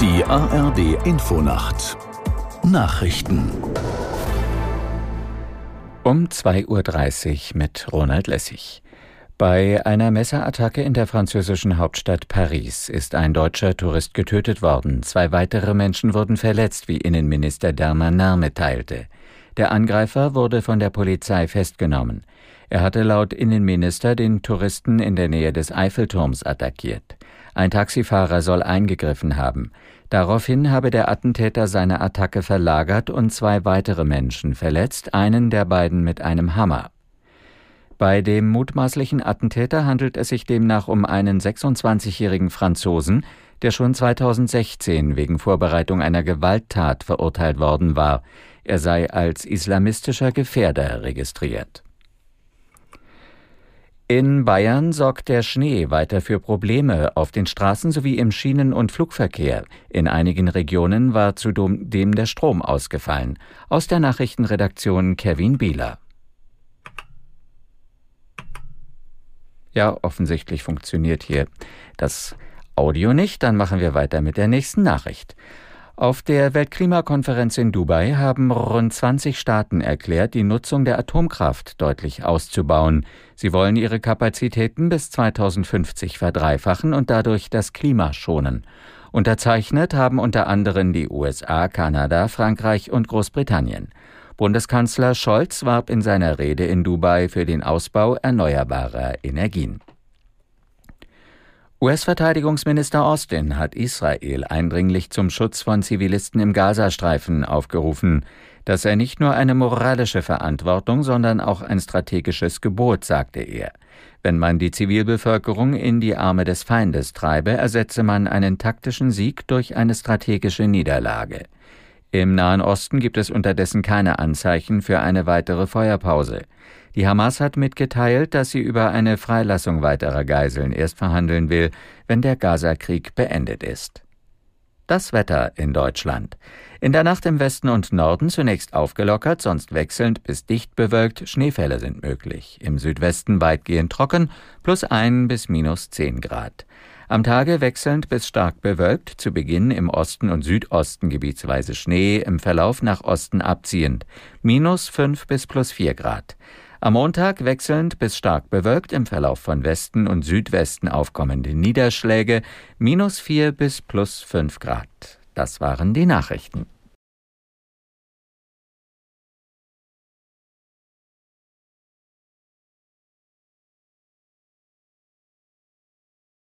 ARD Infonacht Nachrichten um 2.30 Uhr mit Ronald Lessig. Bei einer Messerattacke in der französischen Hauptstadt Paris ist ein deutscher Tourist getötet worden. Zwei weitere Menschen wurden verletzt, wie Innenminister Darmanin mitteilte. Der Angreifer wurde von der Polizei festgenommen. Er hatte laut Innenminister den Touristen in der Nähe des Eiffelturms attackiert. Ein Taxifahrer soll eingegriffen haben. Daraufhin habe der Attentäter seine Attacke verlagert und zwei weitere Menschen verletzt, einen der beiden mit einem Hammer. Bei dem mutmaßlichen Attentäter handelt es sich demnach um einen 26-jährigen Franzosen, der schon 2016 wegen Vorbereitung einer Gewalttat verurteilt worden war. Er sei als islamistischer Gefährder registriert. In Bayern sorgt der Schnee weiter für Probleme auf den Straßen sowie im Schienen- und Flugverkehr. In einigen Regionen war zudem der Strom ausgefallen. Aus der Nachrichtenredaktion Kevin Bieler. Ja, offensichtlich funktioniert hier das Audio nicht. Dann machen wir weiter mit der nächsten Nachricht. Auf der Weltklimakonferenz in Dubai haben rund 20 Staaten erklärt, die Nutzung der Atomkraft deutlich auszubauen. Sie wollen ihre Kapazitäten bis 2050 verdreifachen und dadurch das Klima schonen. Unterzeichnet haben unter anderem die USA, Kanada, Frankreich und Großbritannien. Bundeskanzler Scholz warb in seiner Rede in Dubai für den Ausbau erneuerbarer Energien. US-Verteidigungsminister Austin hat Israel eindringlich zum Schutz von Zivilisten im Gazastreifen aufgerufen. Das sei nicht nur eine moralische Verantwortung, sondern auch ein strategisches Gebot, sagte er. Wenn man die Zivilbevölkerung in die Arme des Feindes treibe, ersetze man einen taktischen Sieg durch eine strategische Niederlage. Im Nahen Osten gibt es unterdessen keine Anzeichen für eine weitere Feuerpause. Die Hamas hat mitgeteilt, dass sie über eine Freilassung weiterer Geiseln erst verhandeln will, wenn der Gaza-Krieg beendet ist. Das Wetter in Deutschland. In der Nacht im Westen und Norden zunächst aufgelockert, sonst wechselnd bis dicht bewölkt, Schneefälle sind möglich. Im Südwesten weitgehend trocken, plus ein bis minus zehn Grad. Am Tage wechselnd bis stark bewölkt, zu Beginn im Osten und Südosten gebietsweise Schnee, im Verlauf nach Osten abziehend, minus fünf bis plus vier Grad. Am Montag wechselnd bis stark bewölkt im Verlauf von Westen und Südwesten aufkommende Niederschläge minus 4 bis plus 5 Grad. Das waren die Nachrichten.